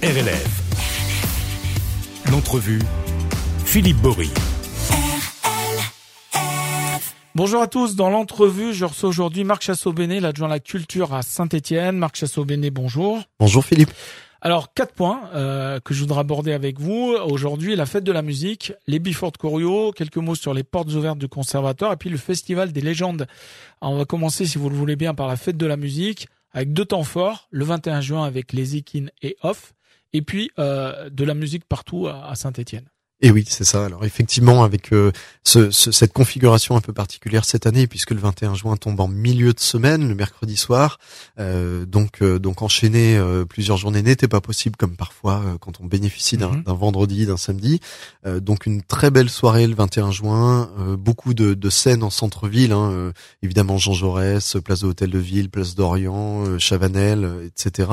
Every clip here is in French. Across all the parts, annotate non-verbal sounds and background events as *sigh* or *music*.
RLF. L'entrevue, Philippe Bory. Bonjour à tous. Dans l'entrevue, je reçois aujourd'hui Marc Chassot-Béné, l'adjoint à la culture à Saint-Étienne. Marc Chassot-Béné, bonjour. Bonjour Philippe. Alors, quatre points euh, que je voudrais aborder avec vous. Aujourd'hui, la fête de la musique, les Bifort Choreo, quelques mots sur les portes ouvertes du conservatoire et puis le festival des légendes. Alors, on va commencer, si vous le voulez bien, par la fête de la musique avec deux temps forts, le 21 juin avec les Ikin et Off, et puis euh, de la musique partout à, à Saint-Étienne. Et oui, c'est ça. Alors effectivement, avec euh, ce, ce, cette configuration un peu particulière cette année, puisque le 21 juin tombe en milieu de semaine, le mercredi soir, euh, donc euh, donc enchaîner euh, plusieurs journées n'était pas possible comme parfois quand on bénéficie d'un Mhm. vendredi, d'un samedi. donc une très belle soirée le 21 juin, beaucoup de, de scènes en centre-ville, hein, euh, évidemment Jean Jaurès, place de l'Hôtel de Ville, place d'Orient, euh, Chavanel, euh, etc.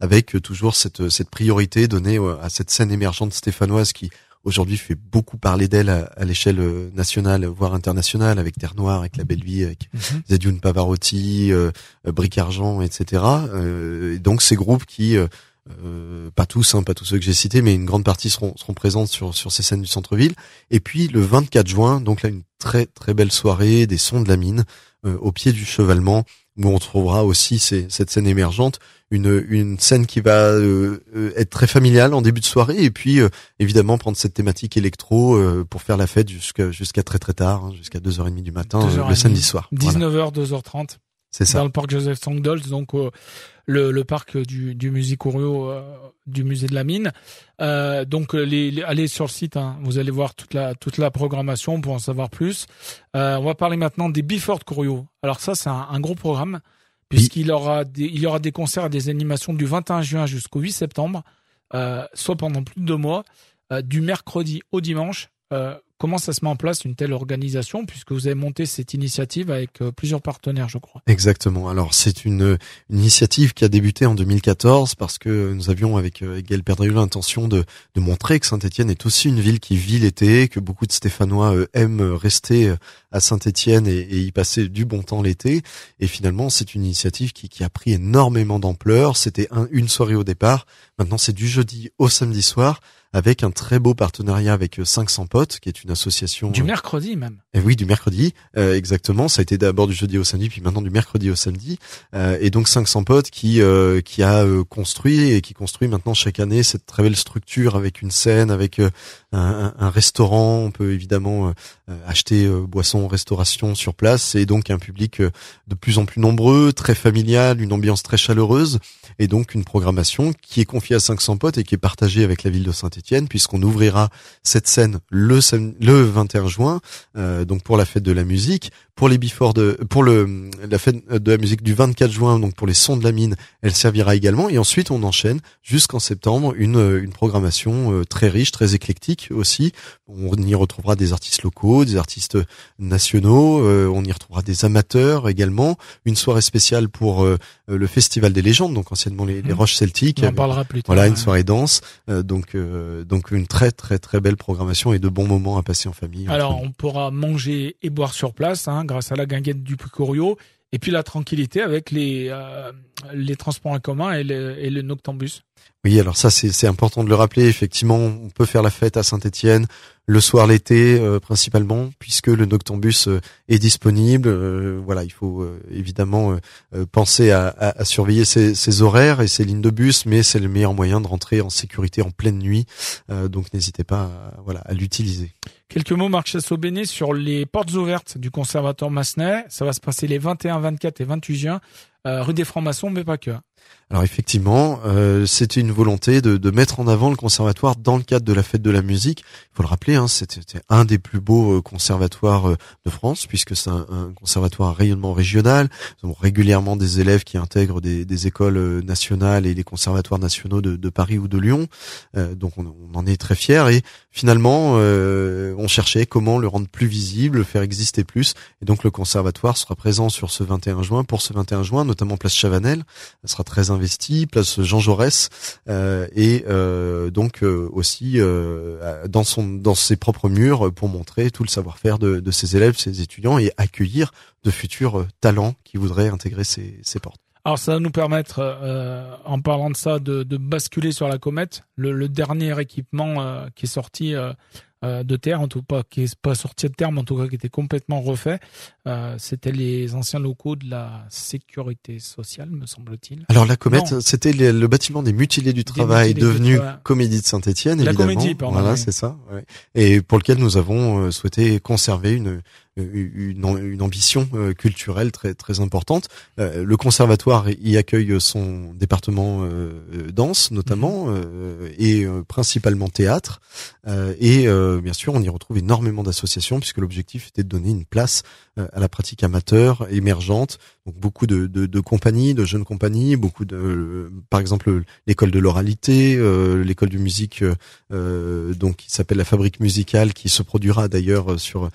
Avec euh, toujours cette cette priorité donnée euh, à cette scène émergente stéphanoise qui aujourd'hui fait beaucoup parler d'elle à, à l'échelle euh, nationale, voire internationale, avec Terre Noire, avec La Belle Vie, avec Zedioun Pavarotti, euh, euh, Bric Argent, etc. Euh, et donc ces groupes qui, euh, euh, pas tous, hein, pas tous ceux que j'ai cités, mais une grande partie seront, seront présentes sur, sur ces scènes du centre-ville. Et puis le 24 juin, donc là une très très belle soirée, des sons de la mine, euh, au pied du chevalement, où on trouvera aussi ces- cette scène émergente, une, une scène qui va euh, euh, être très familiale en début de soirée, et puis euh, évidemment prendre cette thématique électro euh, pour faire la fête jusqu'à jusqu'à très très tard, hein, jusqu'à 2h30 du matin, euh, 2h30. le samedi soir. Voilà, 19h, 2h30 c'est ça. dans le parc Joseph Sangdols, donc euh, le, le parc du, du musée Couriot, euh, du musée de la mine. Euh, donc euh, les, les- allez sur le site, hein, vous allez voir toute la toute la programmation pour en savoir plus. Euh, on va parler maintenant des Bifort Couriot. Alors ça c'est un, un gros programme puisqu'il aura des, il y aura des concerts et des animations du 21 juin jusqu'au 8 septembre, euh, soit pendant plus de deux mois, euh, du mercredi au dimanche. Euh, comment ça se met en place une telle organisation puisque vous avez monté cette initiative avec euh, plusieurs partenaires, je crois. Exactement. Alors c'est une, une initiative qui a débuté en 2014 parce que nous avions avec euh, Gaël l'intention de, de montrer que Saint-Étienne est aussi une ville qui vit l'été, que beaucoup de Stéphanois euh, aiment rester à Saint-Étienne et, y passer du bon temps l'été. Et finalement c'est une initiative qui, qui a pris énormément d'ampleur. C'était un- une soirée au départ. Maintenant c'est du jeudi au samedi soir avec un très beau partenariat avec euh, 500 potes, qui est une association Du euh, mercredi même. et oui, du mercredi, euh, exactement. Ça a été d'abord du jeudi au samedi, puis maintenant du mercredi au samedi. Euh, et donc 500 potes qui euh, qui a euh, construit et qui construit maintenant chaque année cette très belle structure avec une scène, avec euh, un, un- restaurant. On peut évidemment euh, euh, acheter euh, boissons, restauration sur place, et donc un public euh, de plus en plus nombreux, très familial, une ambiance très chaleureuse, et donc une programmation qui est confiée à 500 potes et qui est partagée avec la ville de Saint-Étienne, puisqu'on ouvrira cette scène le le 21 juin euh, donc pour la fête de la musique, pour les before de, pour le la fête de la musique du 24 juin, donc pour les sons de la mine, elle servira également. Et ensuite, on enchaîne jusqu'en septembre une une programmation euh, très riche, très éclectique aussi. On y retrouvera des artistes locaux, des artistes nationaux, euh, on y retrouvera des amateurs également. Une soirée spéciale pour euh, le festival des légendes, donc anciennement les, les Mhm. Roches Celtiques. On en parlera plus tard. voilà, une soirée danse, euh, donc euh, donc une très très très belle programmation et de bons moments à passer en famille. Alors, on pourra manger et boire sur place, hein, grâce à la guinguette du Pucorio, et puis la tranquillité avec les euh, les transports en commun et le, et le Noctambus. Oui, alors ça c'est important de le rappeler. Effectivement, on peut faire la fête à Saint-Étienne le soir l'été euh, principalement, puisque le Noctambus euh, est disponible. Euh, voilà, il faut évidemment penser à, surveiller ses, horaires et ses lignes de bus, mais c'est le meilleur moyen de rentrer en sécurité en pleine nuit. Donc n'hésitez pas, à, voilà, à l'utiliser. Quelques mots, Marc Chassot-Béné, sur les portes ouvertes du conservatoire Massenet. Ça va se passer les 21, 24 et 28 juin, rue des Francs-Maçons, mais pas que. Alors effectivement, euh, c'était une volonté de, de mettre en avant le conservatoire dans le cadre de la fête de la musique. Il faut le rappeler, hein, c'était un des plus beaux euh, conservatoires euh, de France, puisque c'est un, un conservatoire à rayonnement régional. Nous régulièrement des élèves qui intègrent des, des écoles euh, nationales et les conservatoires nationaux de, de Paris ou de Lyon. Euh, donc on, on en est très fiers. Et finalement, euh, on cherchait comment le rendre plus visible, le faire exister plus. Et donc le conservatoire sera présent sur ce 21 juin, pour ce 21 juin, notamment place Chavanel. Sera très investi, place Jean Jaurès, euh, et euh, donc euh, aussi dans son dans ses propres murs pour montrer tout le savoir-faire de, ses élèves, ses étudiants, et accueillir de futurs talents qui voudraient intégrer ces, portes. Alors ça va nous permettre, en parlant de ça, de, basculer sur la comète. Le, dernier équipement qui est sorti euh, de terre, en tout cas qui est pas sorti de terre, mais en tout cas qui était complètement refait, c'était les anciens locaux de la sécurité sociale, me semble-t-il. Alors la comète, c'était le bâtiment des mutilés du travail devenu Comédie de Saint-Étienne, évidemment. Comédie, pardon. Voilà, c'est ça. Ouais. Et pour lequel nous avons souhaité conserver une une, une, ambition euh, culturelle très très importante. Euh, le conservatoire y accueille son département euh, danse notamment mhm. et principalement théâtre. et bien sûr, on y retrouve énormément d'associations puisque l'objectif était de donner une place à la pratique amateur émergente. Donc beaucoup de, compagnies, de jeunes compagnies, beaucoup de, par exemple l'école de l'oralité, l'école de musique, donc qui s'appelle la Fabrique musicale, qui se produira d'ailleurs sur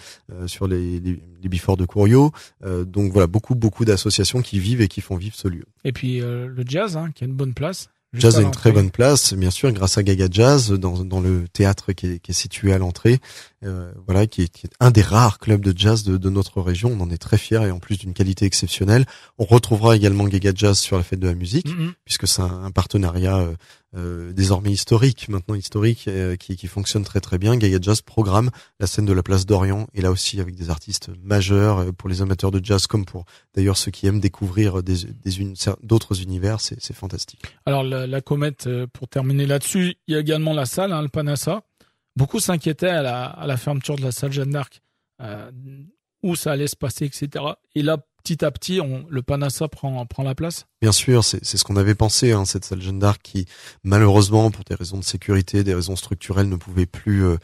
sur les les, les, Bifort de Couriot. Euh, donc voilà, beaucoup beaucoup d'associations qui vivent et qui font vivre ce lieu. Et puis euh, le jazz, hein, qui a une bonne place. Jazz a une très bonne place, bien sûr, grâce à Gaga Jazz dans, dans le théâtre qui est, qui est situé à l'entrée, euh, voilà, qui est, qui est, un des rares clubs de jazz de, de, notre région. On en est très fiers et en plus d'une qualité exceptionnelle. On retrouvera également Gaga Jazz sur la fête de la musique, mm-hmm. puisque c'est un, un, partenariat euh, euh, désormais historique, maintenant historique, euh, qui, qui, fonctionne très très bien. Gaga Jazz programme la scène de la place d'Orient et là aussi avec des artistes majeurs euh, pour les amateurs de jazz comme pour d'ailleurs ceux qui aiment découvrir des, des d'autres univers, c'est, c'est fantastique. Alors la, la, comète, pour terminer là-dessus, il y a également la salle, hein, le Panassa. Beaucoup s'inquiétaient à la, fermeture de la salle Jeanne d'Arc, euh, où ça allait se passer, etc. Et là, petit à petit, le Panassa prend, la place Bien sûr, c'est ce qu'on avait pensé, hein, cette salle Jeanne d'Arc qui, malheureusement, pour des raisons de sécurité, des raisons structurelles, ne pouvait plus euh,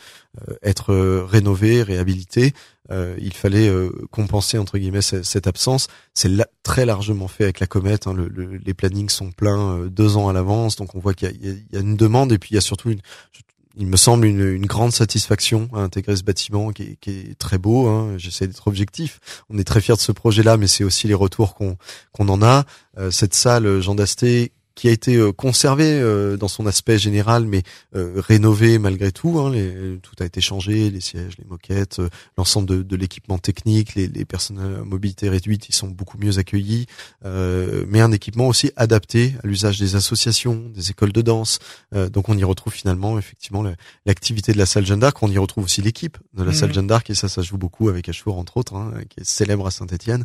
euh, être rénovée, réhabilitée. il fallait compenser entre guillemets cette, absence. C'est très largement fait avec la comète. Hein, le, les plannings sont pleins deux ans à l'avance, donc on voit qu'il y, y, a une demande et puis il y a surtout une, il me semble une, grande satisfaction à intégrer ce bâtiment qui est, très beau. Hein. J'essaie d'être objectif. On est très fiers de ce projet-là, mais c'est aussi les retours qu'on qu'on en a. Euh, cette salle Jean Dasté qui a été euh, conservé euh, dans son aspect général, mais euh, rénové malgré tout. Hein, les, tout a été changé, les sièges, les moquettes, l'ensemble de, de l'équipement technique, les, les, personnes à mobilité réduite, ils sont beaucoup mieux accueillis. mais un équipement aussi adapté à l'usage des associations, des écoles de danse. donc on y retrouve finalement effectivement l'activité de la salle Jeanne d'Arc. On y retrouve aussi l'équipe de la salle mmh. Jeanne d'Arc et ça, ça joue beaucoup avec Achour entre autres, hein, qui est célèbre à Saint-Étienne,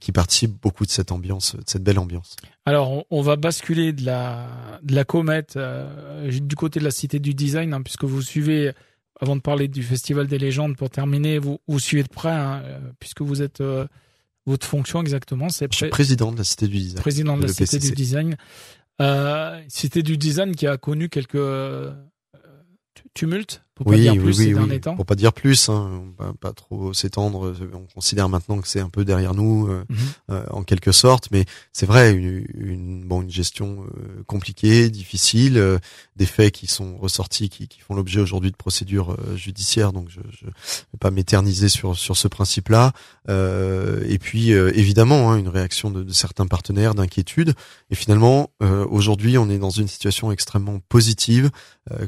qui participe beaucoup de cette ambiance, de cette belle ambiance. Alors, on, va basculer de la, de la comète euh, du côté de la cité du design, hein, puisque vous suivez, avant de parler du Festival des légendes, pour terminer, vous, vous suivez de près, hein, euh, puisque vous êtes... Euh, votre fonction exactement, c'est... Suis président de la cité du design. Président de la cité du design. cité du design qui a connu quelques tumulte, pour pas dire plus ces derniers temps. Pour pas dire plus, hein, pas, trop s'étendre. On considère maintenant que c'est un peu derrière nous, euh, mhm. euh, en quelque sorte, mais c'est vrai, une, une, bon, une gestion euh, compliquée, difficile, des faits qui sont ressortis, qui, qui font l'objet aujourd'hui de procédures judiciaires. Donc, je, je vais pas m'éterniser sur sur ce principe-là. et puis, évidemment, hein, une réaction de, de certains partenaires, d'inquiétude. Et finalement, aujourd'hui, on est dans une situation extrêmement positive,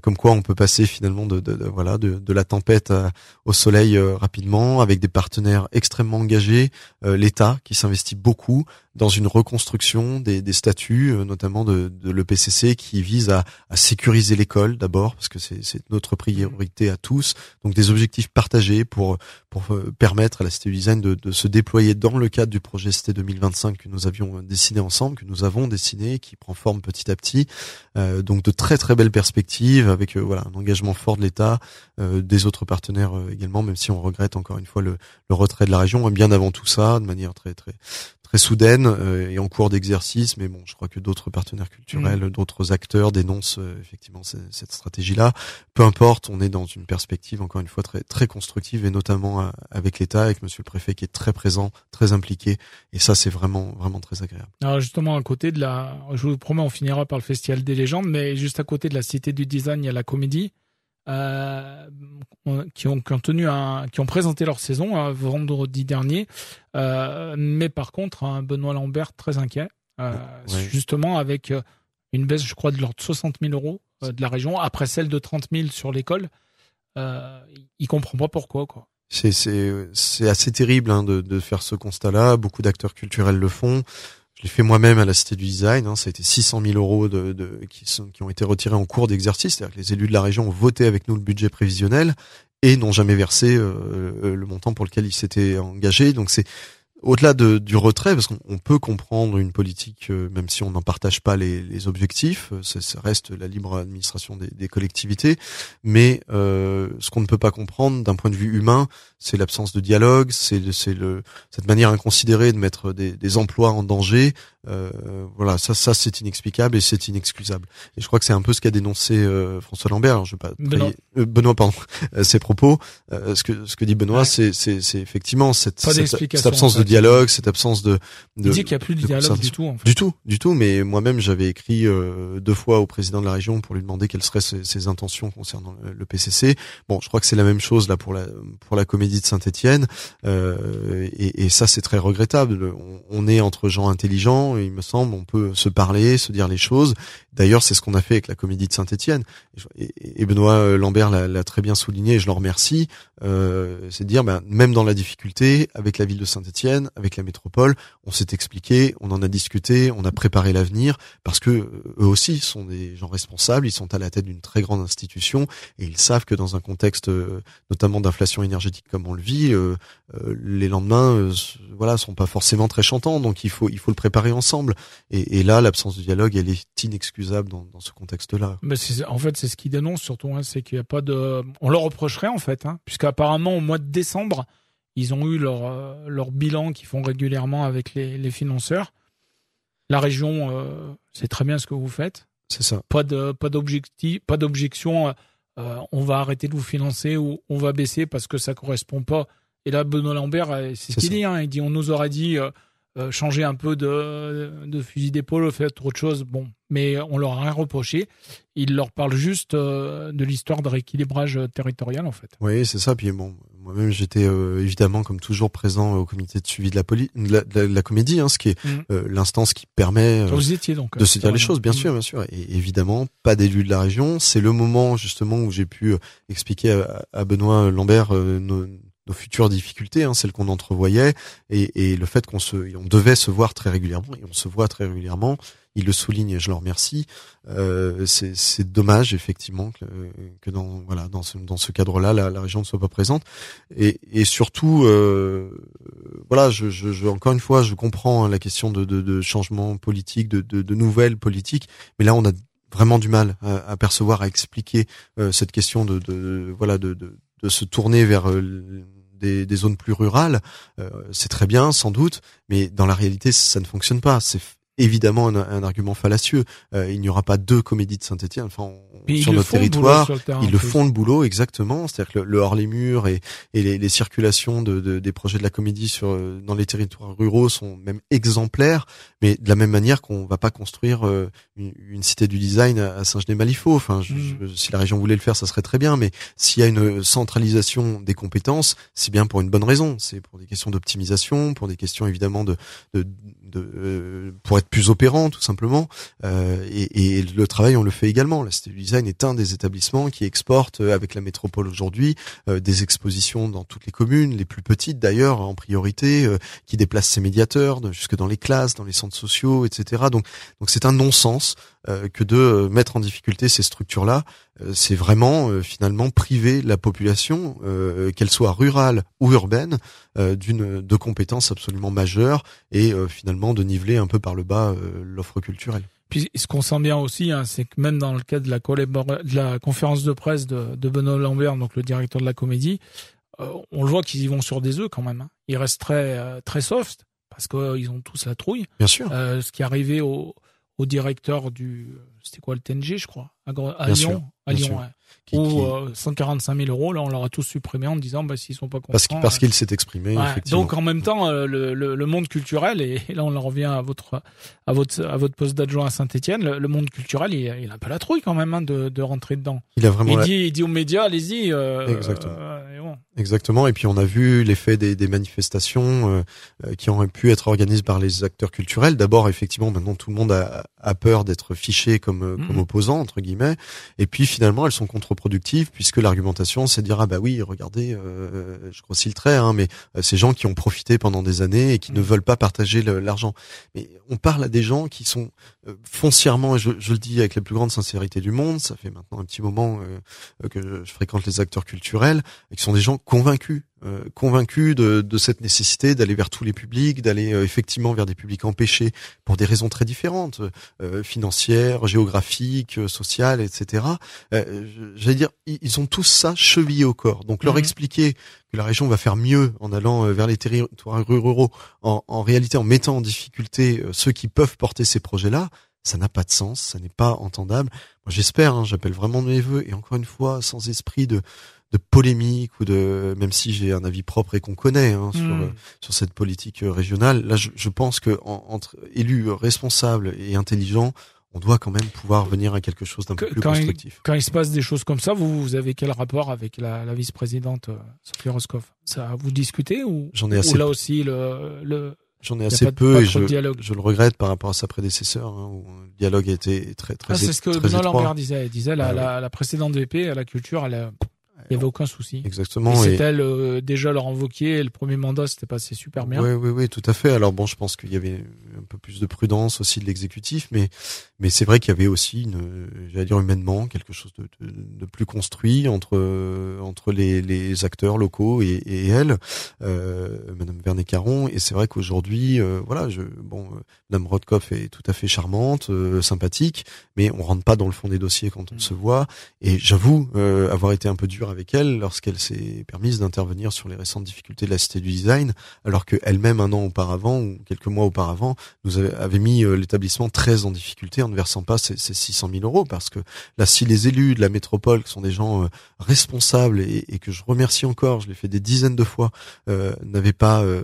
comme quoi on peut passer finalement de, voilà de, de, la tempête euh, au soleil euh, rapidement avec des partenaires extrêmement engagés, euh, l'État qui s'investit beaucoup, dans une reconstruction des, des statuts, euh, notamment de, de l'EPCC, qui vise à, à sécuriser l'école d'abord, parce que c'est notre priorité à tous. Donc des objectifs partagés pour, pour euh, permettre à la Cité Design de, de, se déployer dans le cadre du projet Cité 2025 que nous avions dessiné ensemble, que nous avons dessiné, qui prend forme petit à petit. Euh, donc de très très belles perspectives avec euh, voilà un engagement fort de l'État, des autres partenaires également, même si on regrette encore une fois le, le retrait de la région. Et bien avant tout ça, de manière très très très soudaine euh, et en cours d'exercice, mais bon, je crois que d'autres partenaires culturels, mm. d'autres acteurs dénoncent euh, effectivement cette stratégie-là. Peu importe, on est dans une perspective encore une fois très très constructive et notamment euh, avec l'État, avec Monsieur le Préfet qui est très présent, très impliqué, et ça c'est vraiment vraiment très agréable. Alors justement à côté de la, je vous promets, on finira par le Festival des légendes, mais juste à côté de la Cité du Design, il y a la Comédie. Euh, qui, ont, qui ont tenu un, qui ont présenté leur saison hein, vendredi dernier, euh, mais par contre un Benoît Lambert très inquiet, euh, justement avec une baisse, je crois, de l'ordre de 60 000 euros de la région après celle de 30 000 sur l'école. Il comprend pas pourquoi quoi. C'est assez terrible hein, de de faire ce constat-là. Beaucoup d'acteurs culturels le font Je l'ai fait moi-même à la Cité du Design. Hein, ça a été 600 000 euros qui ont été retirés en cours d'exercice. C'est-à-dire que les élus de la région ont voté avec nous le budget prévisionnel et n'ont jamais versé euh, le montant pour lequel ils s'étaient engagés. Donc c'est au-delà de, du retrait, parce qu'on peut comprendre une politique, euh, même si on n'en partage pas les, les objectifs, euh, ça, ça, reste la libre administration des, des collectivités, mais euh, ce qu'on ne peut pas comprendre d'un point de vue humain, c'est l'absence de dialogue, c'est le cette manière inconsidérée de mettre des, des emplois en danger. Euh, voilà, ça, ça c'est inexplicable et c'est inexcusable. Et je crois que c'est un peu ce qu'a dénoncé euh, François Lambert. Alors, je vais pas Benoît, euh, Benoît pardon, *laughs* ses propos. ce que ce que dit Benoît, ouais. c'est effectivement cette, cette, cette, absence de dialogue, cette absence de. de Il dit qu'il n'y a plus de, de dialogue du tout. En fait. Du tout, du tout. Mais moi-même, j'avais écrit deux fois au président de la région pour lui demander quelles seraient ses, ses intentions concernant le, le, PCC. Bon, je crois que c'est la même chose là pour la pour la comédie de Saint-Étienne. Euh, et, et, ça, c'est très regrettable. On, on, est entre gens intelligents, il me semble, on peut se parler, se dire les choses. D'ailleurs, c'est ce qu'on a fait avec la comédie de Saint-Étienne. Et, et, Benoît Lambert l'a très bien souligné, et je le remercie. Euh, c'est de dire, ben, même dans la difficulté, avec la ville de Saint-Étienne, avec la métropole, on s'est expliqué, on en a discuté, on a préparé l'avenir, parce que eux aussi sont des gens responsables, ils sont à la tête d'une très grande institution, et ils savent que dans un contexte, notamment d'inflation énergétique comme on le vit, euh, euh, les lendemains, euh, voilà, sont pas forcément très chantants, donc il faut il faut le préparer ensemble. Et, là, l'absence de dialogue, elle est inexcusable dans, ce contexte-là. En fait, c'est ce qu'ils dénoncent surtout, hein, c'est qu'il n'y a pas de, on leur reprocherait en fait, hein, puisqu'apparemment au mois de décembre, ils ont eu leur euh, leur bilan qu'ils font régulièrement avec les, les financeurs. La région, euh, c'est très bien ce que vous faites. C'est ça. Pas de pas d'objectif, pas d'objection. Euh, on va arrêter de vous financer ou on va baisser parce que ça correspond pas. Et là, Benoît Lambert, c'est ce qu'il dit. Hein, il dit, on nous aurait dit euh, euh, changer un peu de, de fusil d'épaule, faire autre chose. Bon, mais on leur a rien reproché. Il leur parle juste euh, de l'histoire de rééquilibrage territorial, en fait. Oui, c'est ça. Puis bon, moi-même, j'étais euh, évidemment, comme toujours, présent au comité de suivi de la, poli de la, de la comédie, hein, ce qui est mmh. euh, l'instance qui permet euh, Vous étiez donc, de se dire les choses, bien mmh. sûr, bien sûr. Et évidemment, pas d'élu de la région. C'est le moment justement où j'ai pu expliquer à, à Benoît Lambert nos, nos futures difficultés, hein, celles qu'on entrevoyait, et, et, le fait qu'on se, on devait se voir très régulièrement, et on se voit très régulièrement. Il le souligne et je le remercie. Euh, c'est dommage effectivement que, que dans voilà dans ce dans ce cadre-là, la, la, région ne soit pas présente. Et, et surtout, euh, voilà, je, je, je, encore une fois, je comprends hein, la question de, de, de changement politique, de, de, de nouvelles politiques, mais là on a vraiment du mal à, à percevoir, à expliquer euh, cette question de, de voilà de, de, de se tourner vers euh, des, zones plus rurales, euh, c'est très bien, sans doute, mais dans la réalité, ça ne fonctionne pas. Évidemment un, un, argument fallacieux. Euh, il n'y aura pas deux comédies de Saint-Etienne. Enfin, on, sur notre territoire, le ils le font le boulot exactement. C'est-à-dire que le, le, hors les murs et, et les, les, circulations de, de, des projets de la comédie sur euh, dans les territoires ruraux sont même exemplaires. Mais de la même manière qu'on va pas construire euh, une, une, cité du design à Saint-Genès-Malifaux. Enfin, je, mmh. je, si la région voulait le faire, ça serait très bien. Mais s'il y a une centralisation des compétences, c'est bien pour une bonne raison. C'est pour des questions d'optimisation, pour des questions évidemment de, de, de euh, pour être plus opérant tout simplement. Euh, et, le travail on le fait également. La Cité du Design est un des établissements qui exporte euh, avec la métropole aujourd'hui euh, des expositions dans toutes les communes les plus petites d'ailleurs en priorité euh, qui déplace ses médiateurs jusque dans les classes dans les centres sociaux etc donc donc c'est un non-sens que de mettre en difficulté ces structures là c'est vraiment finalement priver la population qu'elle soit rurale ou urbaine d'une de compétences absolument majeures et finalement de niveler un peu par le bas euh, l'offre culturelle. Puis ce qu'on sent bien aussi, hein, c'est que même dans le cadre de la, de la conférence de presse de, de, Benoît Lambert, donc le directeur de la comédie, euh, on le voit qu'ils y vont sur des œufs quand même. Hein. Ils restent très euh, très soft parce qu'ils euh, ont tous la trouille. Bien sûr. ce qui est arrivé au, au directeur du c'était quoi le TNG je crois à, à Lyon sûr, à Lyon ouais. qui, où euh, 145 000 euros là on leur a tous supprimé en disant bah s'ils sont pas contents parce qu'il parce euh, s'est exprimé ouais, donc en même temps euh, le, le, le, monde culturel et, là on en revient à votre à votre à votre poste d'adjoint à Saint-Étienne le, le, monde culturel il, il, a un peu la trouille quand même hein, de, de rentrer dedans il a vraiment il la... dit il dit aux médias allez-y exactement bon, Exactement. Et puis on a vu l'effet des, des manifestations euh, euh, qui auraient pu être organisées par les acteurs culturels. D'abord, effectivement, maintenant tout le monde a, a peur d'être fiché comme, euh, comme mmh. opposant entre guillemets. Et puis finalement, elles sont contre-productives puisque l'argumentation, c'est de dire ah bah oui, regardez, euh, je grossis le trait, hein, mais ces gens qui ont profité pendant des années et qui ne mmh. veulent pas partager l'argent. Mais on parle à des gens qui sont foncièrement, et je, je, le dis avec la plus grande sincérité du monde, ça fait maintenant un petit moment que je fréquente les acteurs culturels, et qui sont des gens convaincu, euh, convaincu de, de, cette nécessité d'aller vers tous les publics, d'aller euh, effectivement vers des publics empêchés pour des raisons très différentes, euh, financières, géographiques, sociales, etc. J'allais dire, ils ont tous ça chevillé au corps. Donc leur mhm. expliquer que la région va faire mieux en allant vers les territoires ruraux, en, en réalité en mettant en difficulté ceux qui peuvent porter ces projets-là, ça n'a pas de sens, ça n'est pas entendable. Moi, j'espère, hein, j'appelle vraiment mes voeux, et encore une fois, sans esprit de de polémique ou de même si j'ai un avis propre et qu'on connaît hein, sur hmm. sur cette politique régionale là je, je pense que entre élus responsables et intelligents on doit quand même pouvoir venir à quelque chose d'un peu plus constructif. quand il se passe des choses comme ça, vous, vous avez quel rapport avec la, la vice-présidente euh, Sophie Roscoff? Ça vous discutez ou, J'en ai assez ou là aussi le, le J'en ai assez peu et je, je, le regrette par rapport à sa prédécesseur, hein, où le dialogue a été très très. Ah, c'est ce que Benoît Lambert disait. Il disait la, ah la, la, précédente VP à la culture, elle a, il n'y avait aucun souci. Exactement. Et elle euh, déjà leur envoquer. Le premier mandat, c'était passé super bien. Oui, oui, oui, tout à fait. Alors bon, je pense qu'il y avait un peu plus de prudence aussi de l'exécutif, mais mais c'est vrai qu'il y avait aussi une, j'allais dire humainement, quelque chose de, de, de plus construit entre entre les, les acteurs locaux et, et elle, euh, Madame Vernet Caron. Et c'est vrai qu'aujourd'hui, euh, voilà, je bon, euh, Madame Rodkoff est tout à fait charmante, sympathique, mais on rentre pas dans le fond des dossiers quand on mm. se voit. Et j'avoue avoir été un peu dur avec elle lorsqu'elle s'est permise d'intervenir sur les récentes difficultés de la Cité du Design, alors qu'elle-même un an auparavant ou quelques mois auparavant nous avait, mis euh, l'établissement très en difficulté en ne versant pas ces, ces 600 000 euros parce que là si les élus de la métropole qui sont des gens euh, responsables et, et, que je remercie encore, je l'ai fait des dizaines de fois, euh, n'avaient pas euh,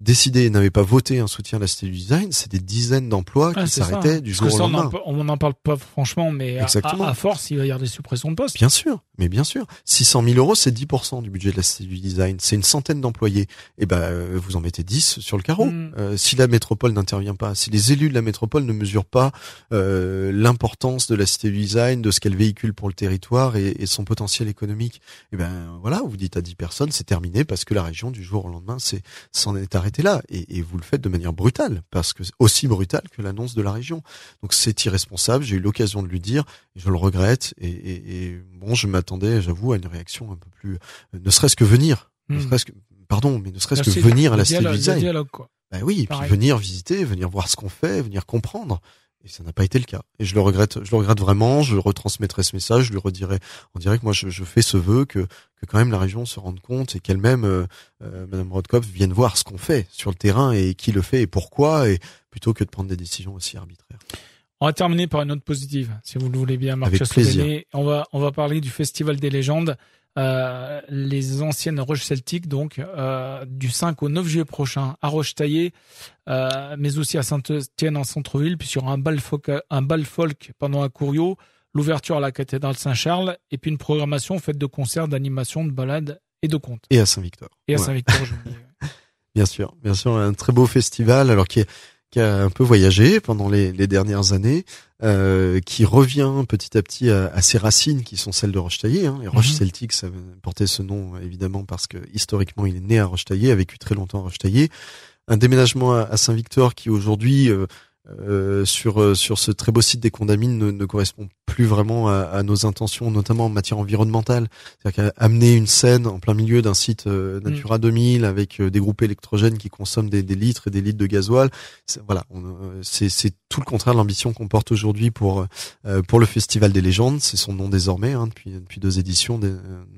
décidé, n'avaient pas voté un soutien à la Cité du Design, c'est des dizaines d'emplois qui s'arrêtaient du jour au lendemain. On n'en parle pas franchement, mais à, à, force, il va y avoir des suppressions de postes. Bien sûr, mais bien sûr. 600 000 euros, c'est 10% du budget de la Cité du Design. C'est une centaine d'employés. Et eh ben, euh, vous en mettez 10 sur le carreau. Mm. Euh, si la métropole n'intervient pas, si les élus de la métropole ne mesurent pas euh, l'importance de la Cité du Design, de ce qu'elle véhicule pour le territoire et, et, son potentiel économique, et eh ben voilà, vous dites à 10 personnes, c'est terminé parce que la région du jour au lendemain, c'est s'en est arrêté là. Et, et, vous le faites de manière brutale, parce que aussi brutale que l'annonce de la région. Donc c'est irresponsable. J'ai eu l'occasion de lui dire, et je le regrette. Et, et bon, je m'attendais, j'avoue, à une réaction un peu plus, euh, ne serait-ce que venir, ne hmm. serait-ce que, pardon, mais ne serait-ce que venir à la du Design. Dialogue, quoi. Ben oui, puis venir visiter, venir voir ce qu'on fait, venir comprendre. Et ça n'a pas été le cas. Et je le regrette, je le regrette vraiment. Je retransmettrai ce message, je lui redirai en direct. Moi, je, je fais ce vœu que, que quand même la région se rende compte et qu'elle-même, euh, euh Madame Rodkopf, vienne voir ce qu'on fait sur le terrain et qui le fait et pourquoi, et plutôt que de prendre des décisions aussi arbitraires. On va terminer par une note positive, si vous le voulez bien, Marc Avec plaisir. On va, on va parler du Festival des légendes, euh, les anciennes roches celtiques, donc, euh, du 5 au 9 juillet prochain à Roche-Taillé, euh, mais aussi à Saint-Etienne en centre-ville, puis sur un bal folk, un bal folk pendant un couriot, l'ouverture à la cathédrale Saint-Charles, et puis une programmation faite de concerts, d'animations, de balades et de contes. Et à Saint-Victor. Et à Saint-Victor, je *laughs* Bien sûr, bien sûr, un très beau festival, alors qui est qui a un peu voyagé pendant les, les dernières années, euh, qui revient petit à petit à, à, ses racines qui sont celles de Rochetaillé. Hein. Et Roche mhm. Celtique, ça portait ce nom évidemment parce que historiquement il est né à Rochetaillé, a vécu très longtemps à Rochetaillé. Un déménagement à, Saint-Victor qui aujourd'hui euh, euh, sur euh, sur ce très beau site des Condamines ne, ne correspond plus vraiment à, à, nos intentions, notamment en matière environnementale. C'est-à-dire qu'amener une scène en plein milieu d'un site euh, mm. Natura 2000 avec des groupes électrogènes qui consomment des, des, litres et des litres de gasoil, voilà, c'est tout le contraire de l'ambition qu'on porte aujourd'hui pour pour le Festival des légendes. C'est son nom désormais hein, depuis depuis deux éditions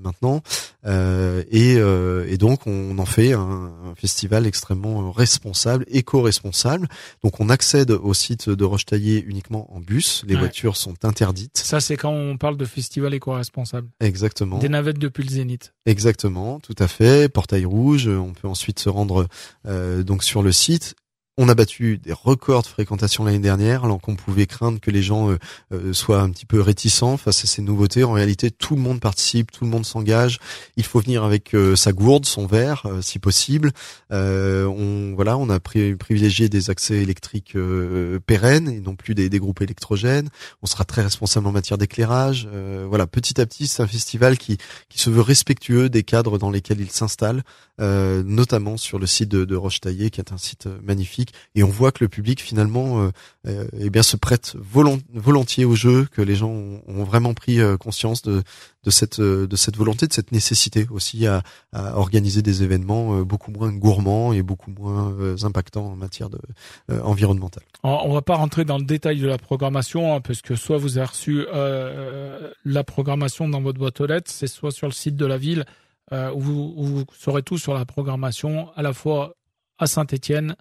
maintenant, et, et donc on en fait un, un festival extrêmement responsable, éco-responsable. Donc on accède au site de Rochetaillé uniquement en bus. Les voitures sont interdites. Ça, c'est quand on parle de festival éco-responsable. Exactement. Des navettes depuis le Zénith. Exactement, tout à fait. Portail rouge. On peut ensuite se rendre euh, donc sur le site On a battu des records de fréquentation l'année dernière, alors qu'on pouvait craindre que les gens euh, euh, soient un petit peu réticents face à ces nouveautés. En réalité, tout le monde participe, tout le monde s'engage. Il faut venir avec euh, sa gourde, son verre, si possible. on voilà, on a privilégié des accès électriques pérennes et non plus des, groupes électrogènes. On sera très responsable en matière d'éclairage. voilà, petit à petit, c'est un festival qui se veut respectueux des cadres dans lesquels il s'installe, notamment sur le site de, de Roche-Taillé, qui est un site magnifique et on voit que le public finalement euh, euh, eh bien se prête volontiers au jeu, que les gens ont, vraiment pris euh, conscience de, de cette de cette volonté, de cette nécessité aussi à, organiser des événements beaucoup moins gourmands et beaucoup moins impactants en matière de environnementale. On va pas rentrer dans le détail de la programmation hein, parce que soit vous avez reçu la programmation dans votre boîte aux lettres, c'est soit sur le site de la ville où vous, où vous saurez tout sur la programmation à la fois à Saint-Étienne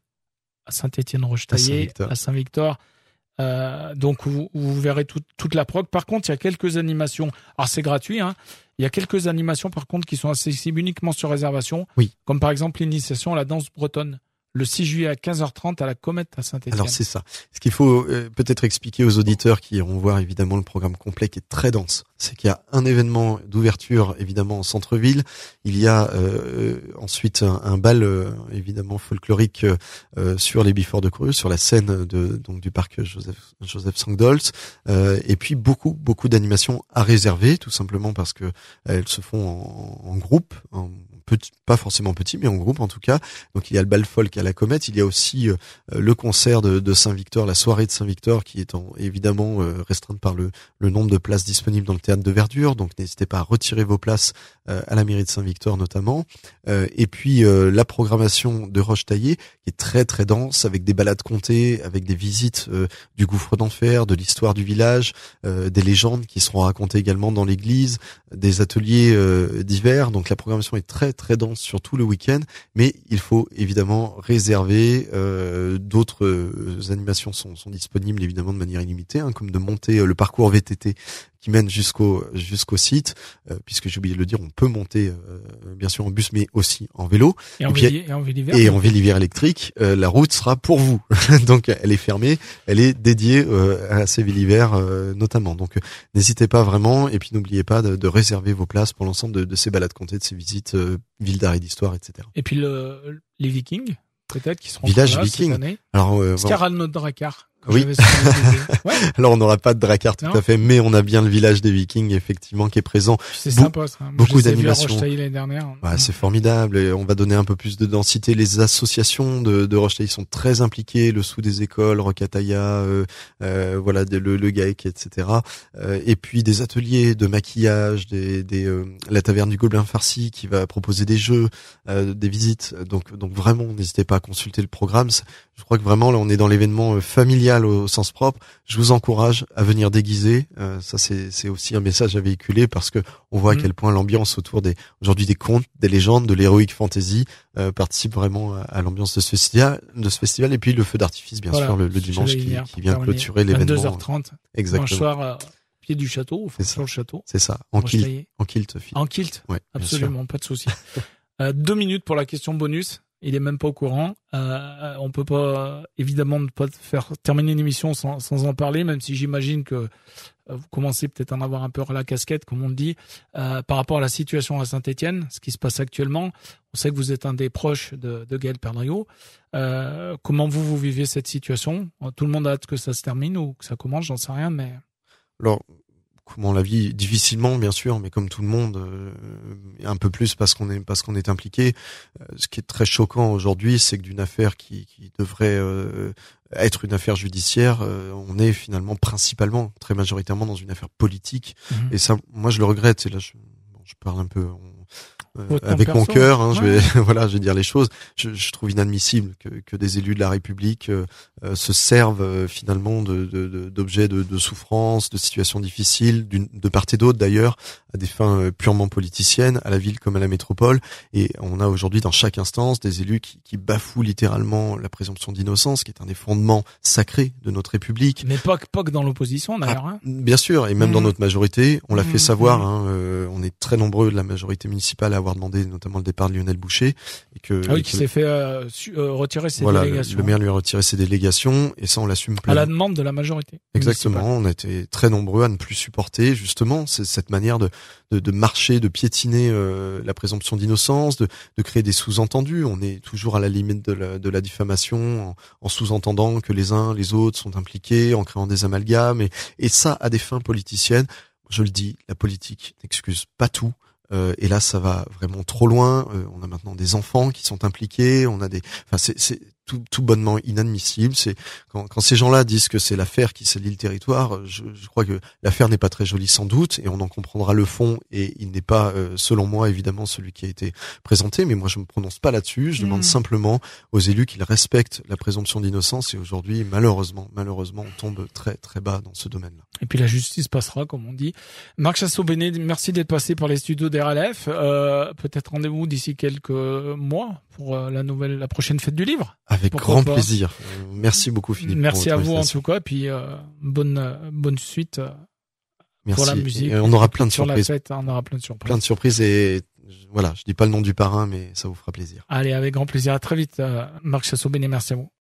à Saint-Étienne-Rochetaillé, à Saint-Victor. Euh, donc vous, vous verrez toute la prog. Par contre, il y a quelques animations. Alors c'est gratuit. Hein. Il y a quelques animations par contre qui sont accessibles uniquement sur réservation. Oui. Comme par exemple l'initiation à la danse bretonne le 6 juillet à 15h30 à la Comète à Saint-Étienne. Alors c'est ça. Ce qu'il faut euh, peut-être expliquer aux auditeurs qui iront voir évidemment le programme complet qui est très dense, c'est qu'il y a un événement d'ouverture évidemment en centre-ville, il y a euh, ensuite un, bal euh, évidemment folklorique sur les Biforts de Courus, sur la scène de donc du parc Joseph Joseph Sangdolz, et puis beaucoup beaucoup d'animations à réserver tout simplement parce que elles se font en, en groupe, pas forcément petit, mais en groupe en tout cas. Donc il y a le bal folk à la comète, il y a aussi euh, le concert de, Saint-Victor, la soirée de Saint-Victor, qui est évidemment euh, restreinte par le, le nombre de places disponibles dans le théâtre de Verdure. Donc n'hésitez pas à retirer vos places euh, à la mairie de Saint-Victor notamment. et puis la programmation de Roche Taillé, qui est très très dense, avec des balades comptées, avec des visites du gouffre d'enfer, de l'histoire du village, des légendes qui seront racontées également dans l'église, des ateliers divers. Donc la programmation est très très dense sur tout le week-end, mais il faut évidemment réserver. Euh, d'autres euh, animations sont, sont, disponibles évidemment de manière illimitée, hein, comme de monter euh, le parcours VTT qui mène jusqu'au jusqu'au site, euh, puisque j'ai oublié de le dire, on peut monter euh, bien sûr en bus, mais aussi en vélo. Et en, et en électrique, euh, la route sera pour vous. *laughs* Donc elle est fermée, elle est dédiée à ces vélivères notamment. Donc n'hésitez pas vraiment, et puis n'oubliez pas de, de, réserver vos places pour l'ensemble de, de, ces balades comptées, de ces visites, villes d'art et d'histoire, etc. Et puis le, les Vikings peut-être qui seront village viking. Alors, euh, bon. Oui. Alors *laughs* on n'aura pas de Drakkar tout à fait, mais on a bien le village des Vikings effectivement qui est présent. C'est sympa ça. beaucoup d'animations. Ouais, c'est formidable et on va donner un peu plus de densité. Les associations de, de sont très impliquées, le sous des écoles, Rocataya, euh, euh, voilà le, le GAEC, etc. Euh, et puis des ateliers de maquillage, des, des euh, la taverne du Gobelin farci qui va proposer des jeux, euh, des visites. Donc donc vraiment n'hésitez pas à consulter le programme. Je crois que vraiment là on est dans l'événement familial au sens propre, je vous encourage à venir déguiser. Euh, ça, c'est aussi un message à véhiculer parce que on voit à mm. quel point l'ambiance autour des aujourd'hui des contes, des légendes, de l'héroïque fantasy euh, participe vraiment à, l'ambiance de ce festival, de ce festival. Et puis le feu d'artifice, bien sûr, le, dimanche qui, qui, vient clôturer l'événement. 22h30. Exactement. soir, euh, pied du château, sur le château. C'est ça. En kilt. En kilt. En kilt. Ouais, Absolument, pas de souci. euh, deux minutes pour la question bonus il est même pas au courant. Euh, on peut pas évidemment ne pas faire terminer une émission sans, sans en parler, même si j'imagine que euh, vous commencez peut-être à en avoir un peu la casquette, comme on dit, euh, par rapport à la situation à Saint-Étienne, ce qui se passe actuellement. On sait que vous êtes un des proches de, de Gaël Perdriau. Euh, comment vous vous vivez cette situation? Tout le monde a hâte que ça se termine ou que ça commence, j'en sais rien, mais alors comment la vie difficilement bien sûr mais comme tout le monde euh, un peu plus parce qu'on est parce qu'on est impliqué. Euh, ce qui est très choquant aujourd'hui c'est que d'une affaire qui, qui devrait euh, être une affaire judiciaire on est finalement principalement très majoritairement dans une affaire politique. Mhm. et ça moi je le regrette. Et là je, je parle un peu euh, avec mon cœur, hein, je vais *laughs* voilà, je vais dire les choses. Je, je trouve inadmissible que, que, des élus de la République euh, euh, se servent finalement de d'objets de, de, de, souffrance, de situations difficiles, de part et d'autre d'ailleurs, à des fins purement politiciennes, à la ville comme à la métropole. Et on a aujourd'hui dans chaque instance des élus qui, qui bafouent littéralement la présomption d'innocence, qui est un des fondements sacrés de notre République. Mais pas, pas que dans l'opposition d'ailleurs. Ah, hein. Bien sûr, et même dans mmh. notre majorité, on l'a fait mmh, savoir. Mmh. Hein, on est très nombreux de la majorité municipale à avoir avoir demandé notamment le départ de Lionel Boucher et que ah oui, qui s'est fait euh, euh, retirer ses voilà, délégations. Le, maire lui a retiré ses délégations et ça on l'assume À la demande de la majorité. Exactement, on a été très nombreux à ne plus supporter justement cette manière de, de, de, marcher, de piétiner euh, la présomption d'innocence, de, de, créer des sous-entendus. On est toujours à la limite de la, de la diffamation en, en sous-entendant que les uns, les autres sont impliqués, en créant des amalgames et, et ça à des fins politiciennes. Je le dis, la politique n'excuse pas tout. Euh, et là, ça va vraiment trop loin. Euh, on a maintenant des enfants qui sont impliqués. On a des, enfin, c'est tout, tout, bonnement inadmissible. C'est quand, quand, ces gens-là disent que c'est l'affaire qui salit le territoire. Je, je crois que l'affaire n'est pas très jolie sans doute, et on en comprendra le fond. Et il n'est pas, euh, selon moi, évidemment celui qui a été présenté. Mais moi, je me prononce pas là-dessus. Je demande mmh. simplement aux élus qu'ils respectent la présomption d'innocence. Et aujourd'hui, malheureusement, malheureusement, on tombe très très bas dans ce domaine-là. Et puis la justice passera, comme on dit. Marc Chassot-Béné, merci d'être passé par les studios d'RLF. Euh, Peut-être rendez-vous d'ici quelques mois pour euh, la nouvelle, la prochaine fête du livre. Avec grand plaisir. Merci beaucoup Philippe. Merci à vous en tout cas, puis euh, bonne euh, bonne suite euh, Merci. pour la musique. Et on aura plein de sur surprises. Fête, on aura plein de surprises. Plein de surprises et voilà, je dis pas le nom du parrain, mais ça vous fera plaisir. Allez, avec grand plaisir. À très vite, Marc Chassot-Béné. Merci à vous.